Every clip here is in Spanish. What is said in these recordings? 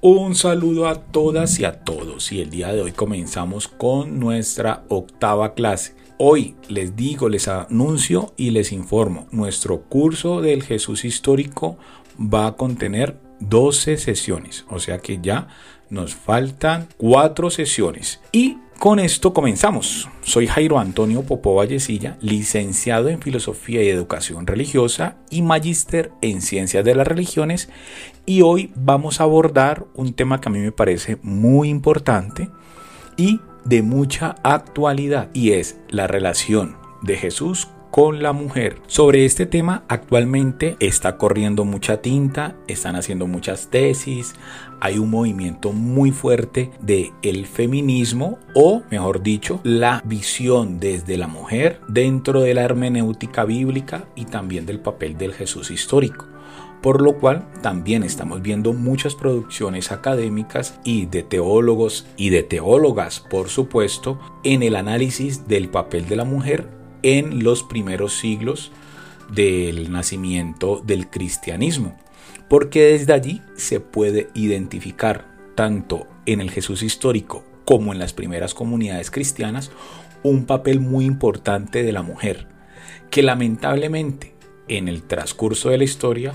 Un saludo a todas y a todos. Y el día de hoy comenzamos con nuestra octava clase. Hoy les digo, les anuncio y les informo, nuestro curso del Jesús histórico va a contener 12 sesiones, o sea que ya nos faltan 4 sesiones. Y con esto comenzamos. Soy Jairo Antonio Popó Vallecilla, licenciado en Filosofía y Educación Religiosa y magíster en Ciencias de las Religiones y hoy vamos a abordar un tema que a mí me parece muy importante y de mucha actualidad y es la relación de Jesús con la mujer. Sobre este tema actualmente está corriendo mucha tinta, están haciendo muchas tesis, hay un movimiento muy fuerte de el feminismo o mejor dicho, la visión desde la mujer dentro de la hermenéutica bíblica y también del papel del Jesús histórico por lo cual también estamos viendo muchas producciones académicas y de teólogos y de teólogas, por supuesto, en el análisis del papel de la mujer en los primeros siglos del nacimiento del cristianismo, porque desde allí se puede identificar tanto en el Jesús histórico como en las primeras comunidades cristianas un papel muy importante de la mujer, que lamentablemente en el transcurso de la historia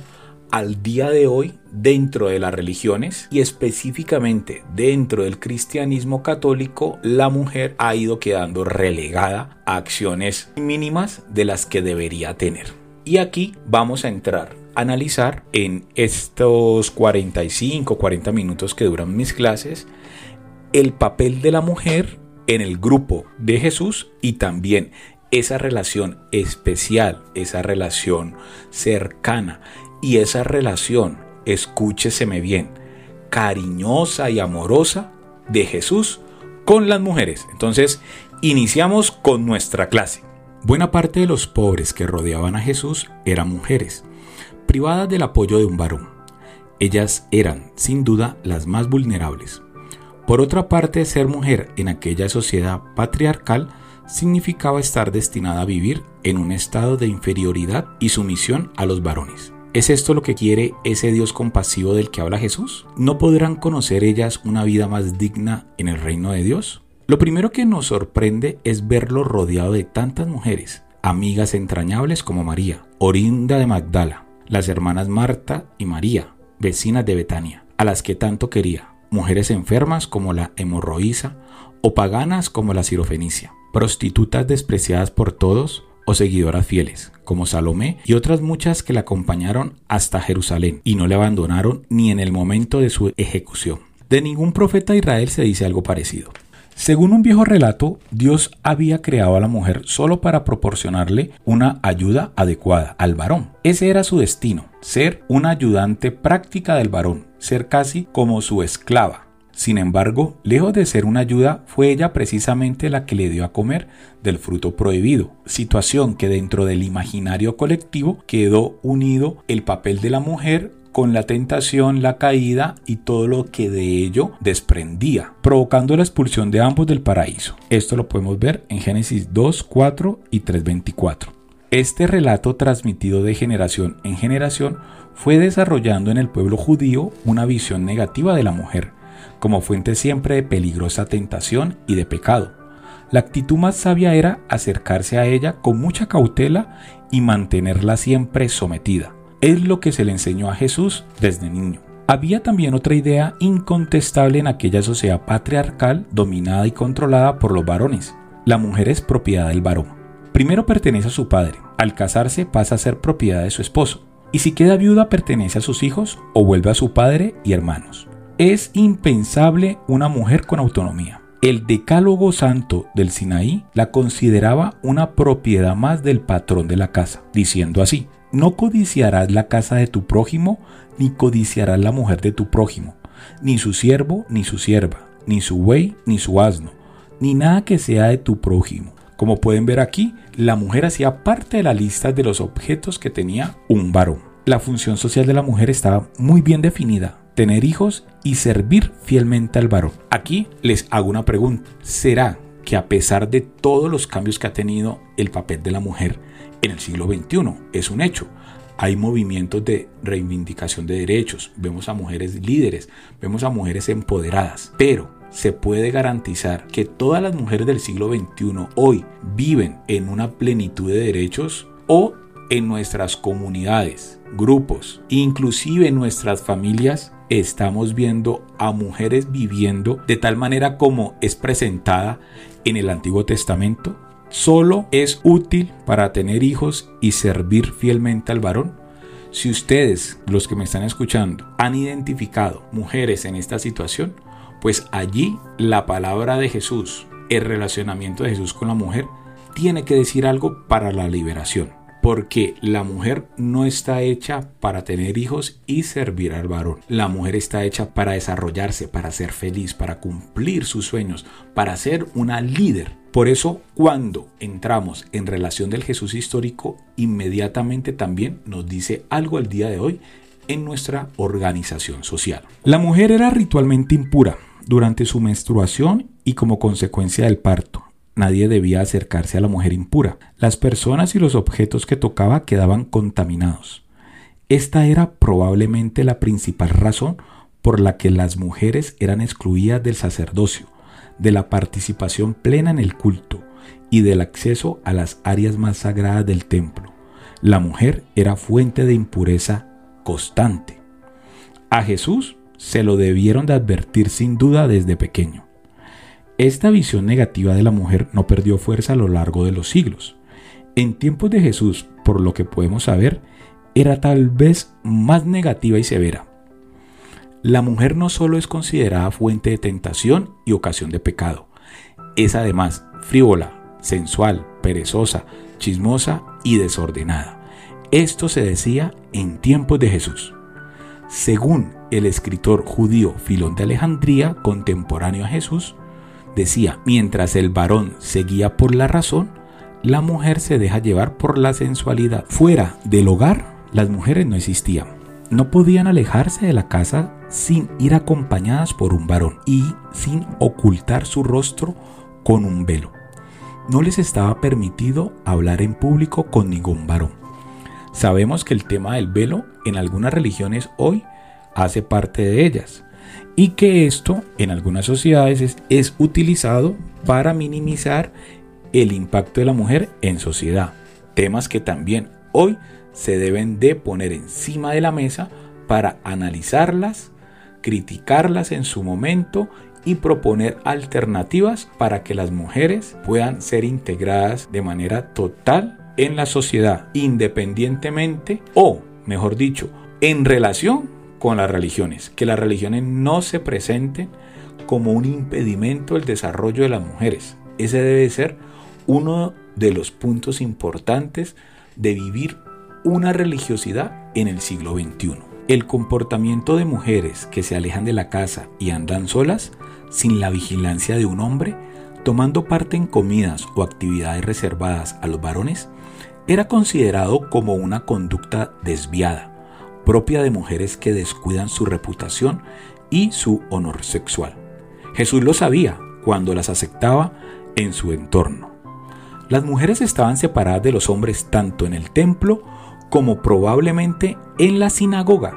al día de hoy dentro de las religiones y específicamente dentro del cristianismo católico, la mujer ha ido quedando relegada a acciones mínimas de las que debería tener. Y aquí vamos a entrar a analizar en estos 45, 40 minutos que duran mis clases el papel de la mujer en el grupo de Jesús y también esa relación especial, esa relación cercana y esa relación, escúcheseme bien, cariñosa y amorosa de Jesús con las mujeres. Entonces, iniciamos con nuestra clase. Buena parte de los pobres que rodeaban a Jesús eran mujeres, privadas del apoyo de un varón. Ellas eran, sin duda, las más vulnerables. Por otra parte, ser mujer en aquella sociedad patriarcal significaba estar destinada a vivir en un estado de inferioridad y sumisión a los varones. ¿Es esto lo que quiere ese Dios compasivo del que habla Jesús? ¿No podrán conocer ellas una vida más digna en el reino de Dios? Lo primero que nos sorprende es verlo rodeado de tantas mujeres, amigas entrañables como María, Orinda de Magdala, las hermanas Marta y María, vecinas de Betania, a las que tanto quería, mujeres enfermas como la hemorroísa o paganas como la cirofenicia, prostitutas despreciadas por todos seguidoras fieles, como Salomé y otras muchas que la acompañaron hasta Jerusalén y no le abandonaron ni en el momento de su ejecución. De ningún profeta de Israel se dice algo parecido. Según un viejo relato, Dios había creado a la mujer solo para proporcionarle una ayuda adecuada al varón. Ese era su destino, ser una ayudante práctica del varón, ser casi como su esclava, sin embargo, lejos de ser una ayuda, fue ella precisamente la que le dio a comer del fruto prohibido, situación que dentro del imaginario colectivo quedó unido el papel de la mujer con la tentación, la caída y todo lo que de ello desprendía, provocando la expulsión de ambos del paraíso. Esto lo podemos ver en Génesis 2, 4 y 3.24. Este relato transmitido de generación en generación fue desarrollando en el pueblo judío una visión negativa de la mujer, como fuente siempre de peligrosa tentación y de pecado. La actitud más sabia era acercarse a ella con mucha cautela y mantenerla siempre sometida. Es lo que se le enseñó a Jesús desde niño. Había también otra idea incontestable en aquella sociedad patriarcal dominada y controlada por los varones. La mujer es propiedad del varón. Primero pertenece a su padre, al casarse pasa a ser propiedad de su esposo, y si queda viuda pertenece a sus hijos o vuelve a su padre y hermanos. Es impensable una mujer con autonomía. El decálogo santo del Sinaí la consideraba una propiedad más del patrón de la casa, diciendo así, no codiciarás la casa de tu prójimo, ni codiciarás la mujer de tu prójimo, ni su siervo, ni su sierva, ni su buey, ni su asno, ni nada que sea de tu prójimo. Como pueden ver aquí, la mujer hacía parte de la lista de los objetos que tenía un varón. La función social de la mujer estaba muy bien definida, tener hijos y servir fielmente al varón. Aquí les hago una pregunta. ¿Será que a pesar de todos los cambios que ha tenido el papel de la mujer en el siglo XXI, es un hecho, hay movimientos de reivindicación de derechos, vemos a mujeres líderes, vemos a mujeres empoderadas, pero se puede garantizar que todas las mujeres del siglo XXI hoy viven en una plenitud de derechos o en nuestras comunidades, grupos, inclusive en nuestras familias, estamos viendo a mujeres viviendo de tal manera como es presentada en el Antiguo Testamento, solo es útil para tener hijos y servir fielmente al varón? Si ustedes, los que me están escuchando, han identificado mujeres en esta situación, pues allí la palabra de Jesús, el relacionamiento de Jesús con la mujer, tiene que decir algo para la liberación. Porque la mujer no está hecha para tener hijos y servir al varón. La mujer está hecha para desarrollarse, para ser feliz, para cumplir sus sueños, para ser una líder por eso, cuando entramos en relación del Jesús histórico, inmediatamente también nos dice algo al día de hoy en nuestra organización social. La mujer era ritualmente impura durante su menstruación y como consecuencia del parto. Nadie debía acercarse a la mujer impura. Las personas y los objetos que tocaba quedaban contaminados. Esta era probablemente la principal razón por la que las mujeres eran excluidas del sacerdocio de la participación plena en el culto y del acceso a las áreas más sagradas del templo. La mujer era fuente de impureza constante. A Jesús se lo debieron de advertir sin duda desde pequeño. Esta visión negativa de la mujer no perdió fuerza a lo largo de los siglos. En tiempos de Jesús, por lo que podemos saber, era tal vez más negativa y severa. La mujer no solo es considerada fuente de tentación y ocasión de pecado, es además frívola, sensual, perezosa, chismosa y desordenada. Esto se decía en tiempos de Jesús. Según el escritor judío Filón de Alejandría, contemporáneo a Jesús, decía, mientras el varón seguía por la razón, la mujer se deja llevar por la sensualidad. Fuera del hogar, las mujeres no existían. No podían alejarse de la casa sin ir acompañadas por un varón y sin ocultar su rostro con un velo. No les estaba permitido hablar en público con ningún varón. Sabemos que el tema del velo en algunas religiones hoy hace parte de ellas y que esto en algunas sociedades es, utilizado para minimizar el impacto de la mujer en sociedad. Temas que también hoy se deben de poner encima de la mesa para analizarlas criticarlas en su momento y proponer alternativas para que las mujeres puedan ser integradas de manera total en la sociedad, independientemente o, mejor dicho, en relación con las religiones, que las religiones no se presenten como un impedimento del desarrollo de las mujeres. Ese debe ser uno de los puntos importantes de vivir una religiosidad en el siglo XXI. El comportamiento de mujeres que se alejan de la casa y andan solas, sin la vigilancia de un hombre, tomando parte en comidas o actividades reservadas a los varones, era considerado como una conducta desviada, propia de mujeres que descuidan su reputación y su honor sexual. Jesús lo sabía cuando las aceptaba en su entorno. Las mujeres estaban separadas de los hombres tanto en el templo como probablemente en la sinagoga.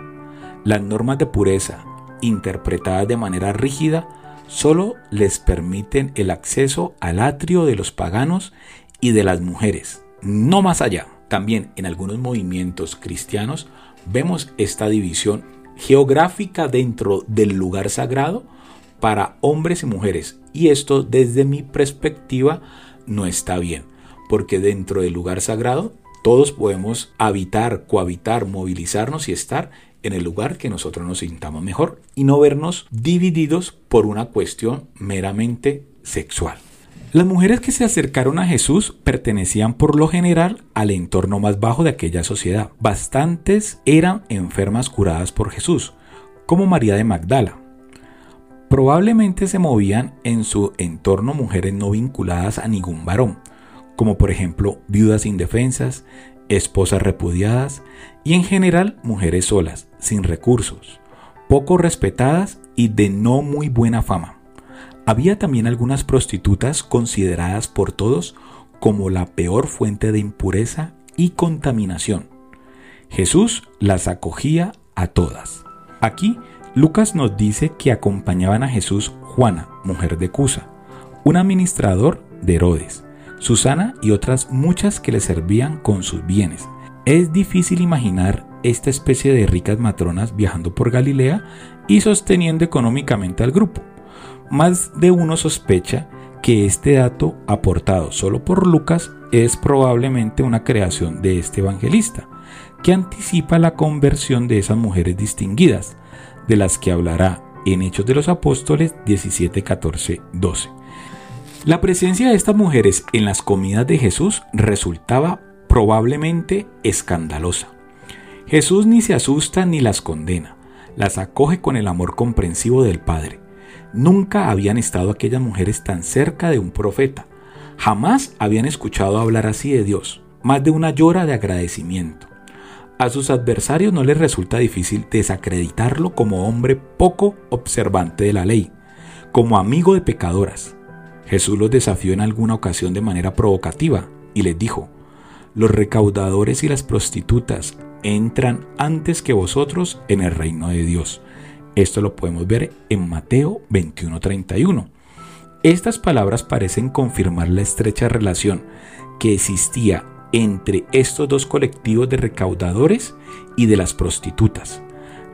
Las normas de pureza, interpretadas de manera rígida, solo les permiten el acceso al atrio de los paganos y de las mujeres, no más allá. También en algunos movimientos cristianos vemos esta división geográfica dentro del lugar sagrado para hombres y mujeres. Y esto desde mi perspectiva no está bien, porque dentro del lugar sagrado todos podemos habitar, cohabitar, movilizarnos y estar en el lugar que nosotros nos sintamos mejor y no vernos divididos por una cuestión meramente sexual. Las mujeres que se acercaron a Jesús pertenecían por lo general al entorno más bajo de aquella sociedad. Bastantes eran enfermas curadas por Jesús, como María de Magdala. Probablemente se movían en su entorno mujeres no vinculadas a ningún varón, como por ejemplo viudas indefensas, esposas repudiadas y en general mujeres solas, sin recursos, poco respetadas y de no muy buena fama. Había también algunas prostitutas consideradas por todos como la peor fuente de impureza y contaminación. Jesús las acogía a todas. Aquí Lucas nos dice que acompañaban a Jesús Juana, mujer de Cusa, un administrador de Herodes, Susana y otras muchas que le servían con sus bienes. Es difícil imaginar esta especie de ricas matronas viajando por Galilea y sosteniendo económicamente al grupo. Más de uno sospecha que este dato aportado solo por Lucas es probablemente una creación de este evangelista, que anticipa la conversión de esas mujeres distinguidas, de las que hablará en Hechos de los Apóstoles 17, 14, 12. La presencia de estas mujeres en las comidas de Jesús resultaba probablemente escandalosa. Jesús ni se asusta ni las condena, las acoge con el amor comprensivo del Padre. Nunca habían estado aquellas mujeres tan cerca de un profeta, jamás habían escuchado hablar así de Dios, más de una llora de agradecimiento. A sus adversarios no les resulta difícil desacreditarlo como hombre poco observante de la ley, como amigo de pecadoras. Jesús los desafió en alguna ocasión de manera provocativa y les dijo, los recaudadores y las prostitutas entran antes que vosotros en el reino de Dios. Esto lo podemos ver en Mateo 21:31. Estas palabras parecen confirmar la estrecha relación que existía entre estos dos colectivos de recaudadores y de las prostitutas.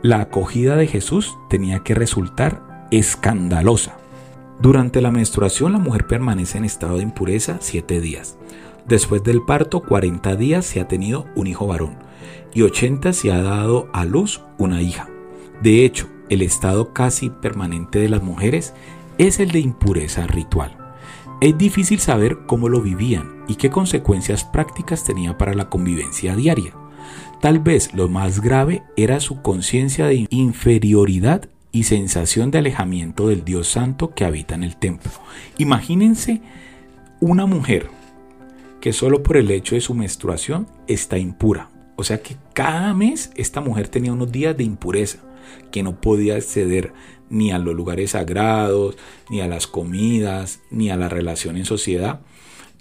La acogida de Jesús tenía que resultar escandalosa. Durante la menstruación la mujer permanece en estado de impureza siete días. Después del parto, 40 días se ha tenido un hijo varón y 80 se ha dado a luz una hija. De hecho, el estado casi permanente de las mujeres es el de impureza ritual. Es difícil saber cómo lo vivían y qué consecuencias prácticas tenía para la convivencia diaria. Tal vez lo más grave era su conciencia de inferioridad y sensación de alejamiento del Dios Santo que habita en el templo. Imagínense una mujer que solo por el hecho de su menstruación está impura. O sea que cada mes esta mujer tenía unos días de impureza, que no podía acceder ni a los lugares sagrados, ni a las comidas, ni a la relación en sociedad,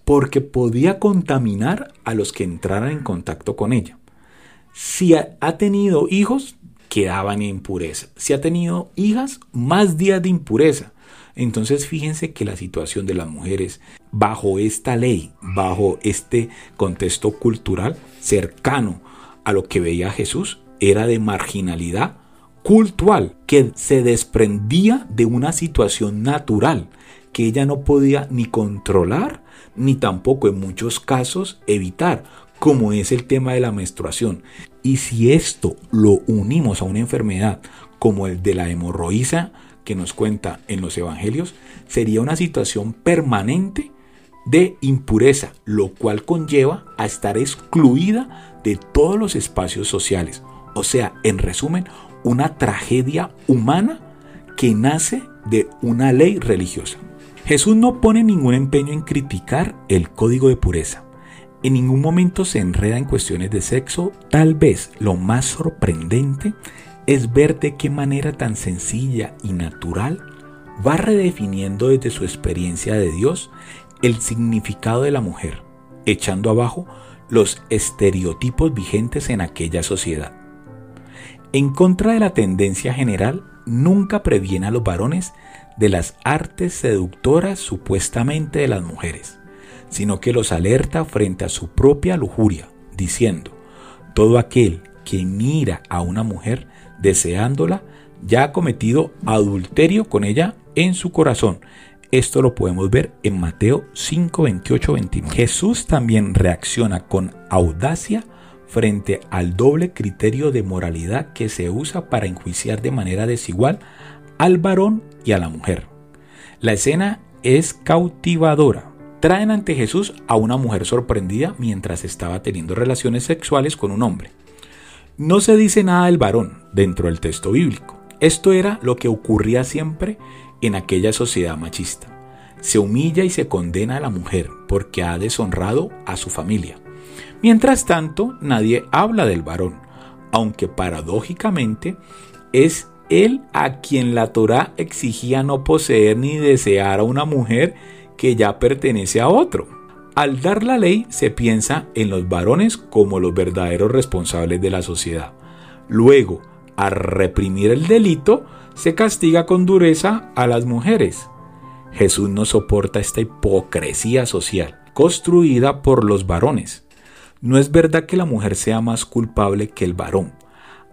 porque podía contaminar a los que entraran en contacto con ella. Si ha, tenido hijos, quedaban en impureza. Si ha tenido hijas, más días de impureza. Entonces fíjense que la situación de las mujeres bajo esta ley, bajo este contexto cultural cercano a lo que veía Jesús, era de marginalidad cultural que se desprendía de una situación natural que ella no podía ni controlar ni tampoco en muchos casos evitar, como es el tema de la menstruación. Y si esto lo unimos a una enfermedad como el de la hemorroísa, que nos cuenta en los evangelios sería una situación permanente de impureza, lo cual conlleva a estar excluida de todos los espacios sociales. O sea, en resumen, una tragedia humana que nace de una ley religiosa. Jesús no pone ningún empeño en criticar el código de pureza. En ningún momento se enreda en cuestiones de sexo. Tal vez lo más sorprendente es ver de qué manera tan sencilla y natural va redefiniendo desde su experiencia de Dios el significado de la mujer, echando abajo los estereotipos vigentes en aquella sociedad. En contra de la tendencia general, nunca previene a los varones de las artes seductoras supuestamente de las mujeres, sino que los alerta frente a su propia lujuria, diciendo, todo aquel que mira a una mujer deseándola, ya ha cometido adulterio con ella en su corazón. Esto lo podemos ver en Mateo 5, 28, 29. Jesús también reacciona con audacia frente al doble criterio de moralidad que se usa para enjuiciar de manera desigual al varón y a la mujer. La escena es cautivadora. Traen ante Jesús a una mujer sorprendida mientras estaba teniendo relaciones sexuales con un hombre. No se dice nada del varón dentro del texto bíblico. Esto era lo que ocurría siempre en aquella sociedad machista. Se humilla y se condena a la mujer porque ha deshonrado a su familia. Mientras tanto, nadie habla del varón, aunque paradójicamente es él a quien la Torah exigía no poseer ni desear a una mujer que ya pertenece a otro. Al dar la ley se piensa en los varones como los verdaderos responsables de la sociedad. Luego, al reprimir el delito, se castiga con dureza a las mujeres. Jesús no soporta esta hipocresía social construida por los varones. No es verdad que la mujer sea más culpable que el varón.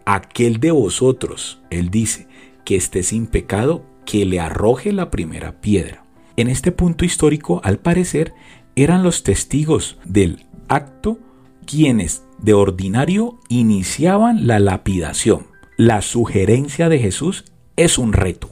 Aquel de vosotros, él dice, que esté sin pecado, que le arroje la primera piedra. En este punto histórico, al parecer, eran los testigos del acto quienes de ordinario iniciaban la lapidación. La sugerencia de Jesús es un reto.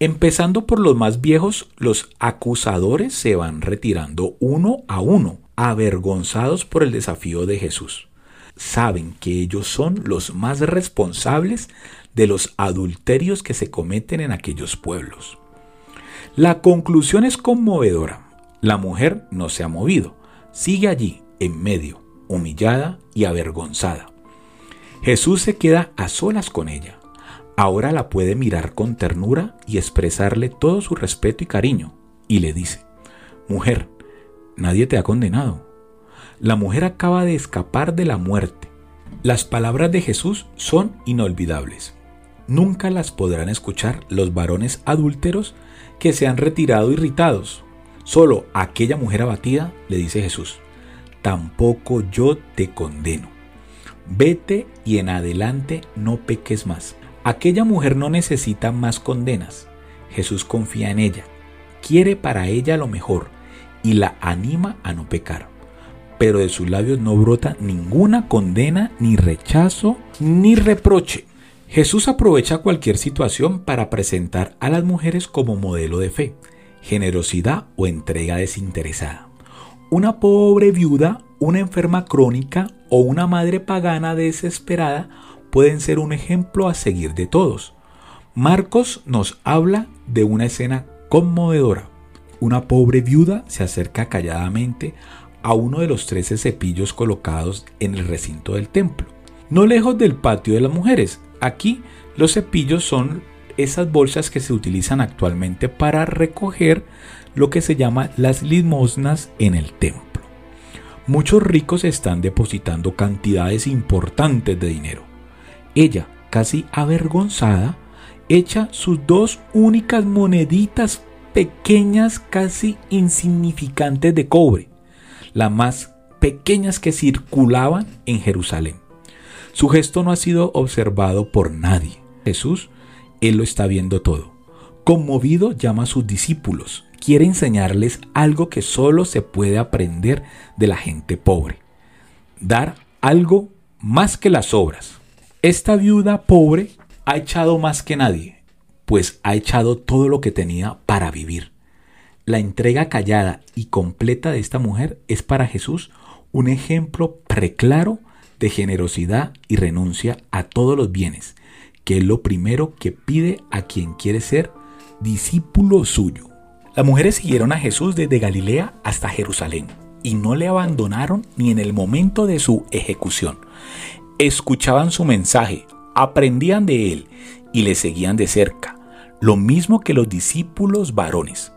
Empezando por los más viejos, los acusadores se van retirando uno a uno, avergonzados por el desafío de Jesús. Saben que ellos son los más responsables de los adulterios que se cometen en aquellos pueblos. La conclusión es conmovedora. La mujer no se ha movido, sigue allí, en medio, humillada y avergonzada. Jesús se queda a solas con ella. Ahora la puede mirar con ternura y expresarle todo su respeto y cariño. Y le dice, Mujer, nadie te ha condenado. La mujer acaba de escapar de la muerte. Las palabras de Jesús son inolvidables. Nunca las podrán escuchar los varones adúlteros que se han retirado irritados. Solo aquella mujer abatida le dice Jesús, tampoco yo te condeno. Vete y en adelante no peques más. Aquella mujer no necesita más condenas. Jesús confía en ella, quiere para ella lo mejor y la anima a no pecar. Pero de sus labios no brota ninguna condena, ni rechazo, ni reproche. Jesús aprovecha cualquier situación para presentar a las mujeres como modelo de fe, generosidad o entrega desinteresada. Una pobre viuda, una enferma crónica o una madre pagana desesperada pueden ser un ejemplo a seguir de todos. Marcos nos habla de una escena conmovedora. Una pobre viuda se acerca calladamente a uno de los trece cepillos colocados en el recinto del templo, no lejos del patio de las mujeres. Aquí los cepillos son esas bolsas que se utilizan actualmente para recoger lo que se llama las limosnas en el templo. Muchos ricos están depositando cantidades importantes de dinero. Ella, casi avergonzada, echa sus dos únicas moneditas pequeñas, casi insignificantes de cobre, las más pequeñas que circulaban en Jerusalén. Su gesto no ha sido observado por nadie. Jesús, él lo está viendo todo. Conmovido llama a sus discípulos. Quiere enseñarles algo que solo se puede aprender de la gente pobre. Dar algo más que las obras. Esta viuda pobre ha echado más que nadie, pues ha echado todo lo que tenía para vivir. La entrega callada y completa de esta mujer es para Jesús un ejemplo preclaro de generosidad y renuncia a todos los bienes, que es lo primero que pide a quien quiere ser discípulo suyo. Las mujeres siguieron a Jesús desde Galilea hasta Jerusalén y no le abandonaron ni en el momento de su ejecución escuchaban su mensaje, aprendían de él y le seguían de cerca, lo mismo que los discípulos varones.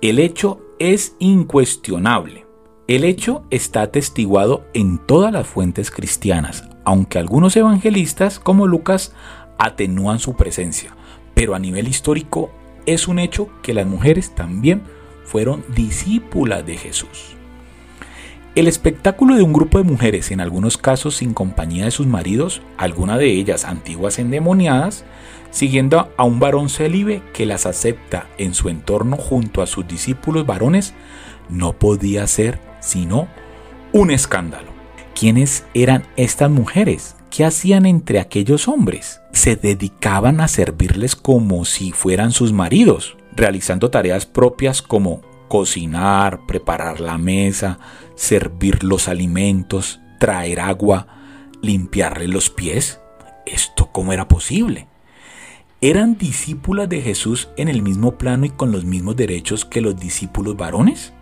El hecho es incuestionable. El hecho está atestiguado en todas las fuentes cristianas, aunque algunos evangelistas como Lucas atenúan su presencia, pero a nivel histórico es un hecho que las mujeres también fueron discípulas de Jesús. El espectáculo de un grupo de mujeres, en algunos casos sin compañía de sus maridos, algunas de ellas antiguas endemoniadas, siguiendo a un varón célibe que las acepta en su entorno junto a sus discípulos varones, no podía ser sino un escándalo. ¿Quiénes eran estas mujeres? ¿Qué hacían entre aquellos hombres? Se dedicaban a servirles como si fueran sus maridos, realizando tareas propias como cocinar, preparar la mesa, servir los alimentos, traer agua, limpiarle los pies. ¿Esto cómo era posible? ¿Eran discípulas de Jesús en el mismo plano y con los mismos derechos que los discípulos varones?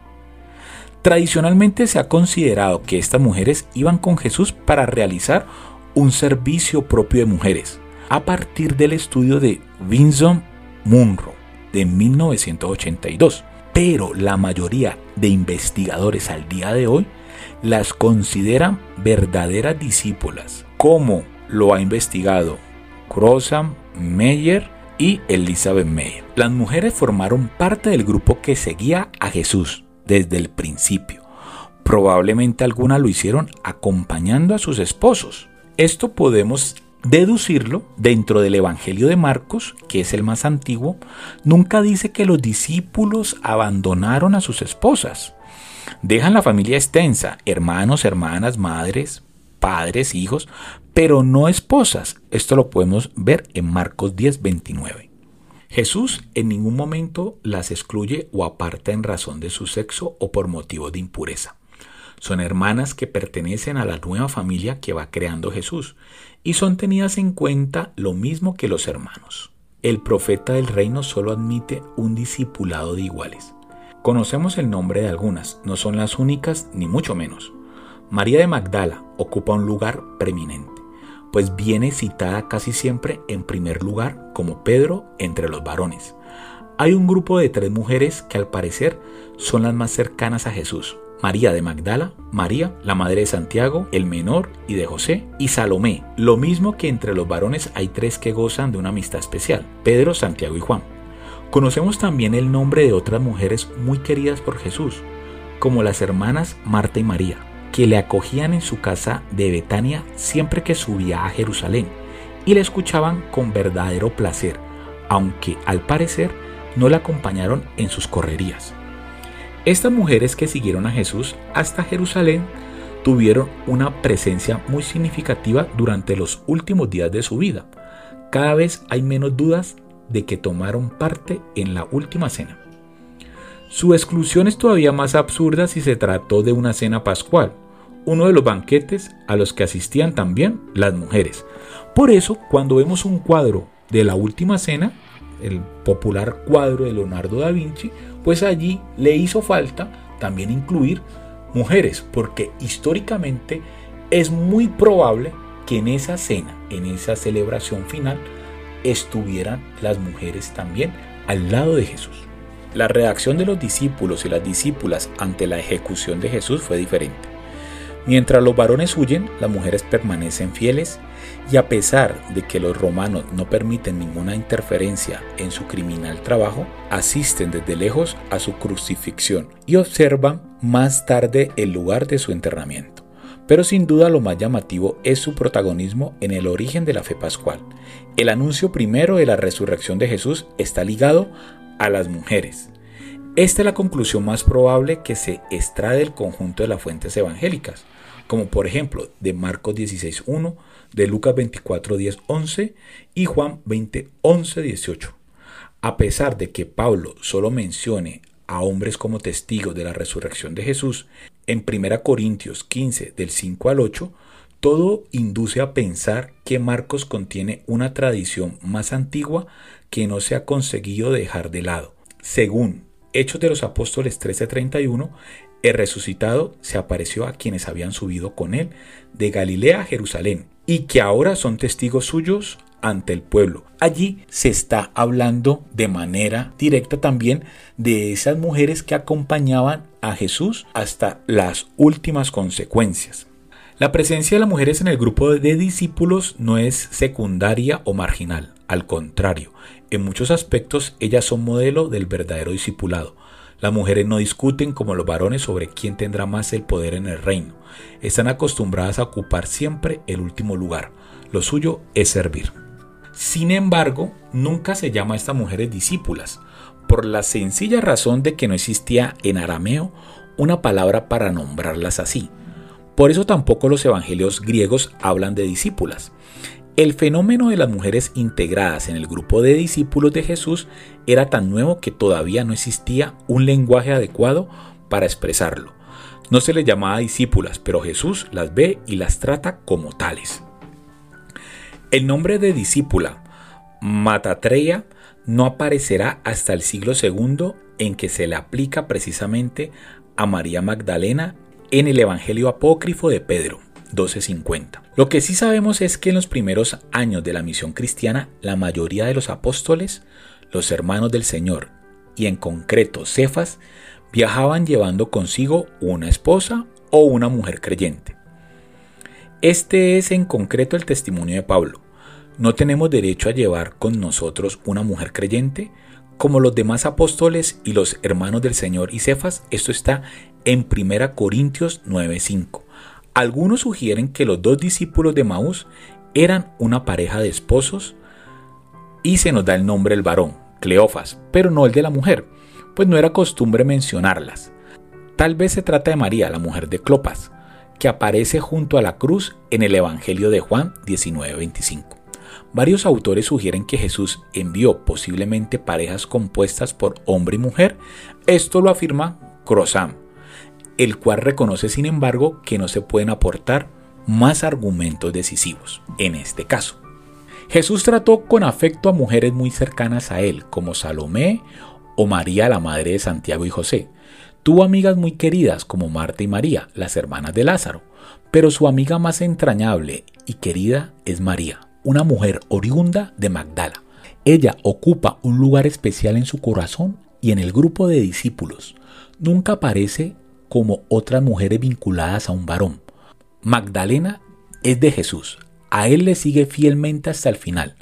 Tradicionalmente se ha considerado que estas mujeres iban con Jesús para realizar un servicio propio de mujeres, a partir del estudio de Vincent Munro de 1982 pero la mayoría de investigadores al día de hoy las consideran verdaderas discípulas, como lo ha investigado Crossan, Meyer y Elizabeth Meyer. Las mujeres formaron parte del grupo que seguía a Jesús desde el principio. Probablemente algunas lo hicieron acompañando a sus esposos. Esto podemos deducirlo dentro del Evangelio de Marcos, que es el más antiguo, nunca dice que los discípulos abandonaron a sus esposas. Dejan la familia extensa, hermanos, hermanas, madres, padres, hijos, pero no esposas. Esto lo podemos ver en Marcos 10, 29. Jesús en ningún momento las excluye o aparta en razón de su sexo o por motivo de impureza. Son hermanas que pertenecen a la nueva familia que va creando Jesús y son tenidas en cuenta lo mismo que los hermanos. El profeta del reino solo admite un discipulado de iguales. Conocemos el nombre de algunas, no son las únicas ni mucho menos. María de Magdala ocupa un lugar preeminente, pues viene citada casi siempre en primer lugar como Pedro entre los varones. Hay un grupo de tres mujeres que al parecer son las más cercanas a Jesús. María de Magdala, María, la madre de Santiago, el menor y de José, y Salomé. Lo mismo que entre los varones hay tres que gozan de una amistad especial, Pedro, Santiago y Juan. Conocemos también el nombre de otras mujeres muy queridas por Jesús, como las hermanas Marta y María, que le acogían en su casa de Betania siempre que subía a Jerusalén y le escuchaban con verdadero placer, aunque al parecer no le acompañaron en sus correrías. Estas mujeres que siguieron a Jesús hasta Jerusalén tuvieron una presencia muy significativa durante los últimos días de su vida. Cada vez hay menos dudas de que tomaron parte en la última cena. Su exclusión es todavía más absurda si se trató de una cena pascual, uno de los banquetes a los que asistían también las mujeres. Por eso, cuando vemos un cuadro de la última cena, el popular cuadro de Leonardo da Vinci, pues allí le hizo falta también incluir mujeres, porque históricamente es muy probable que en esa cena, en esa celebración final, estuvieran las mujeres también al lado de Jesús. La reacción de los discípulos y las discípulas ante la ejecución de Jesús fue diferente. Mientras los varones huyen, las mujeres permanecen fieles y a pesar de que los romanos no permiten ninguna interferencia en su criminal trabajo, asisten desde lejos a su crucifixión y observan más tarde el lugar de su enterramiento. Pero sin duda lo más llamativo es su protagonismo en el origen de la fe pascual. El anuncio primero de la resurrección de Jesús está ligado a las mujeres. Esta es la conclusión más probable que se extrae del conjunto de las fuentes evangélicas como por ejemplo de Marcos 16.1, de Lucas 24.10.11 11 y Juan 20.11.18. 18. A pesar de que Pablo solo mencione a hombres como testigos de la resurrección de Jesús en 1 Corintios 15 del 5 al 8, todo induce a pensar que Marcos contiene una tradición más antigua que no se ha conseguido dejar de lado. Según Hechos de los Apóstoles 13:31, el resucitado se apareció a quienes habían subido con él de Galilea a Jerusalén y que ahora son testigos suyos ante el pueblo. Allí se está hablando de manera directa también de esas mujeres que acompañaban a Jesús hasta las últimas consecuencias. La presencia de las mujeres en el grupo de discípulos no es secundaria o marginal, al contrario, en muchos aspectos ellas son modelo del verdadero discipulado. Las mujeres no discuten como los varones sobre quién tendrá más el poder en el reino. Están acostumbradas a ocupar siempre el último lugar. Lo suyo es servir. Sin embargo, nunca se llama a estas mujeres discípulas, por la sencilla razón de que no existía en arameo una palabra para nombrarlas así. Por eso tampoco los evangelios griegos hablan de discípulas. El fenómeno de las mujeres integradas en el grupo de discípulos de Jesús era tan nuevo que todavía no existía un lenguaje adecuado para expresarlo. No se les llamaba discípulas, pero Jesús las ve y las trata como tales. El nombre de discípula, Matatreya, no aparecerá hasta el siglo II en que se le aplica precisamente a María Magdalena en el Evangelio apócrifo de Pedro. 1250. Lo que sí sabemos es que en los primeros años de la misión cristiana, la mayoría de los apóstoles, los hermanos del Señor y en concreto Cefas, viajaban llevando consigo una esposa o una mujer creyente. Este es en concreto el testimonio de Pablo. No tenemos derecho a llevar con nosotros una mujer creyente como los demás apóstoles y los hermanos del Señor y Cefas. Esto está en 1 Corintios 9:5. Algunos sugieren que los dos discípulos de Maús eran una pareja de esposos y se nos da el nombre del varón, Cleofas, pero no el de la mujer, pues no era costumbre mencionarlas. Tal vez se trata de María, la mujer de Clopas, que aparece junto a la cruz en el Evangelio de Juan 19:25. Varios autores sugieren que Jesús envió posiblemente parejas compuestas por hombre y mujer. Esto lo afirma Crozam, el cual reconoce sin embargo que no se pueden aportar más argumentos decisivos en este caso. Jesús trató con afecto a mujeres muy cercanas a él, como Salomé o María, la madre de Santiago y José. Tuvo amigas muy queridas como Marta y María, las hermanas de Lázaro, pero su amiga más entrañable y querida es María, una mujer oriunda de Magdala. Ella ocupa un lugar especial en su corazón y en el grupo de discípulos. Nunca aparece como otras mujeres vinculadas a un varón. Magdalena es de Jesús. A él le sigue fielmente hasta el final,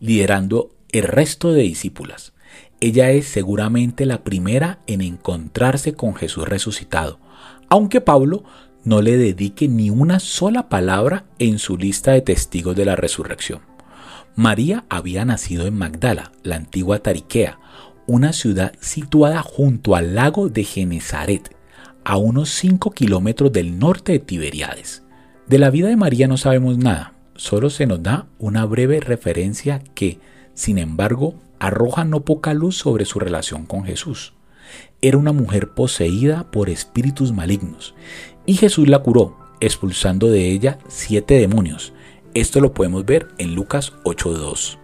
liderando el resto de discípulas. Ella es seguramente la primera en encontrarse con Jesús resucitado, aunque Pablo no le dedique ni una sola palabra en su lista de testigos de la resurrección. María había nacido en Magdala, la antigua Tariquea, una ciudad situada junto al lago de Genezaret, a unos 5 kilómetros del norte de Tiberiades. De la vida de María no sabemos nada, solo se nos da una breve referencia que, sin embargo, arroja no poca luz sobre su relación con Jesús. Era una mujer poseída por espíritus malignos, y Jesús la curó, expulsando de ella siete demonios. Esto lo podemos ver en Lucas 8.2.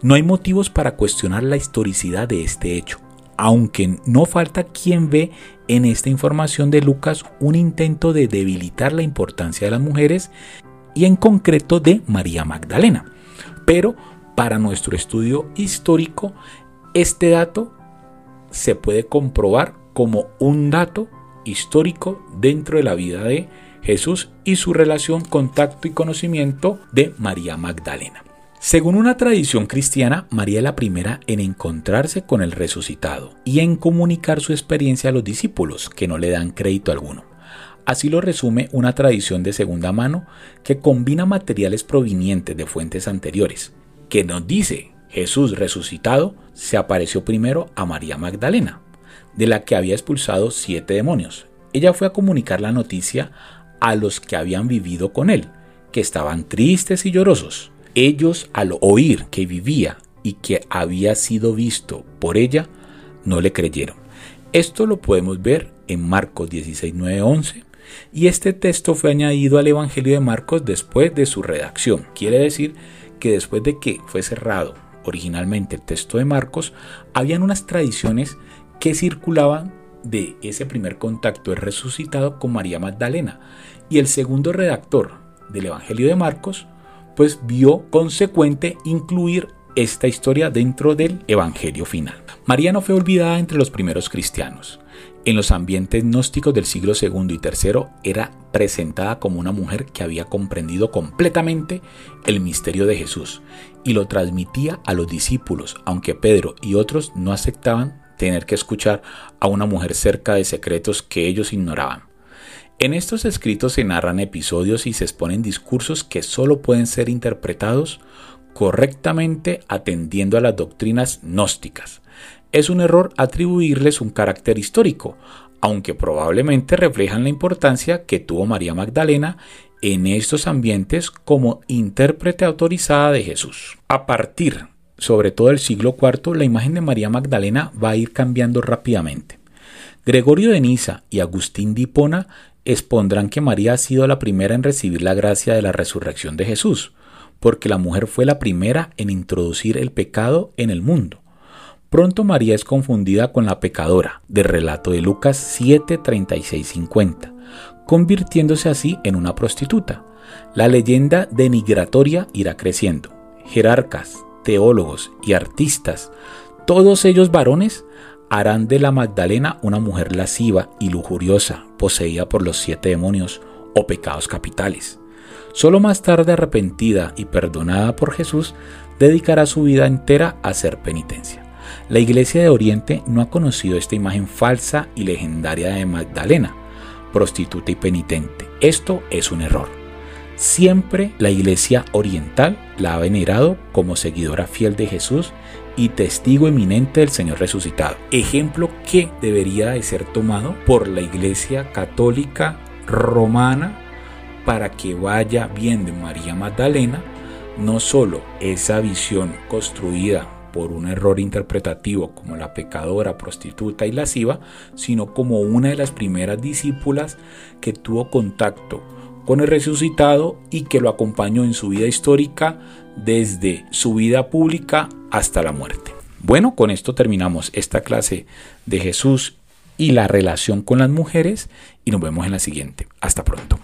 No hay motivos para cuestionar la historicidad de este hecho aunque no falta quien ve en esta información de Lucas un intento de debilitar la importancia de las mujeres y en concreto de María Magdalena. Pero para nuestro estudio histórico, este dato se puede comprobar como un dato histórico dentro de la vida de Jesús y su relación, contacto y conocimiento de María Magdalena. Según una tradición cristiana, María es la primera en encontrarse con el resucitado y en comunicar su experiencia a los discípulos, que no le dan crédito alguno. Así lo resume una tradición de segunda mano que combina materiales provenientes de fuentes anteriores, que nos dice Jesús resucitado se apareció primero a María Magdalena, de la que había expulsado siete demonios. Ella fue a comunicar la noticia a los que habían vivido con él, que estaban tristes y llorosos. Ellos al oír que vivía y que había sido visto por ella, no le creyeron. Esto lo podemos ver en Marcos 16, 9, 11. Y este texto fue añadido al Evangelio de Marcos después de su redacción. Quiere decir que después de que fue cerrado originalmente el texto de Marcos, habían unas tradiciones que circulaban de ese primer contacto de resucitado con María Magdalena. Y el segundo redactor del Evangelio de Marcos pues vio consecuente incluir esta historia dentro del Evangelio final. María no fue olvidada entre los primeros cristianos. En los ambientes gnósticos del siglo II y III era presentada como una mujer que había comprendido completamente el misterio de Jesús y lo transmitía a los discípulos, aunque Pedro y otros no aceptaban tener que escuchar a una mujer cerca de secretos que ellos ignoraban. En estos escritos se narran episodios y se exponen discursos que solo pueden ser interpretados correctamente atendiendo a las doctrinas gnósticas. Es un error atribuirles un carácter histórico, aunque probablemente reflejan la importancia que tuvo María Magdalena en estos ambientes como intérprete autorizada de Jesús. A partir, sobre todo del siglo IV, la imagen de María Magdalena va a ir cambiando rápidamente. Gregorio de Niza y Agustín de Hipona expondrán que María ha sido la primera en recibir la gracia de la resurrección de Jesús, porque la mujer fue la primera en introducir el pecado en el mundo. Pronto María es confundida con la pecadora, del relato de Lucas 7, 36, 50, convirtiéndose así en una prostituta. La leyenda denigratoria irá creciendo. Jerarcas, teólogos y artistas, todos ellos varones, harán de la Magdalena una mujer lasciva y lujuriosa, poseída por los siete demonios o pecados capitales. Solo más tarde arrepentida y perdonada por Jesús, dedicará su vida entera a hacer penitencia. La Iglesia de Oriente no ha conocido esta imagen falsa y legendaria de Magdalena, prostituta y penitente. Esto es un error. Siempre la Iglesia Oriental la ha venerado como seguidora fiel de Jesús y testigo eminente del Señor resucitado. Ejemplo que debería de ser tomado por la Iglesia Católica Romana para que vaya viendo en María Magdalena no solo esa visión construida por un error interpretativo como la pecadora, prostituta y lasciva, sino como una de las primeras discípulas que tuvo contacto con el resucitado y que lo acompañó en su vida histórica desde su vida pública hasta la muerte. Bueno, con esto terminamos esta clase de Jesús y la relación con las mujeres y nos vemos en la siguiente. Hasta pronto.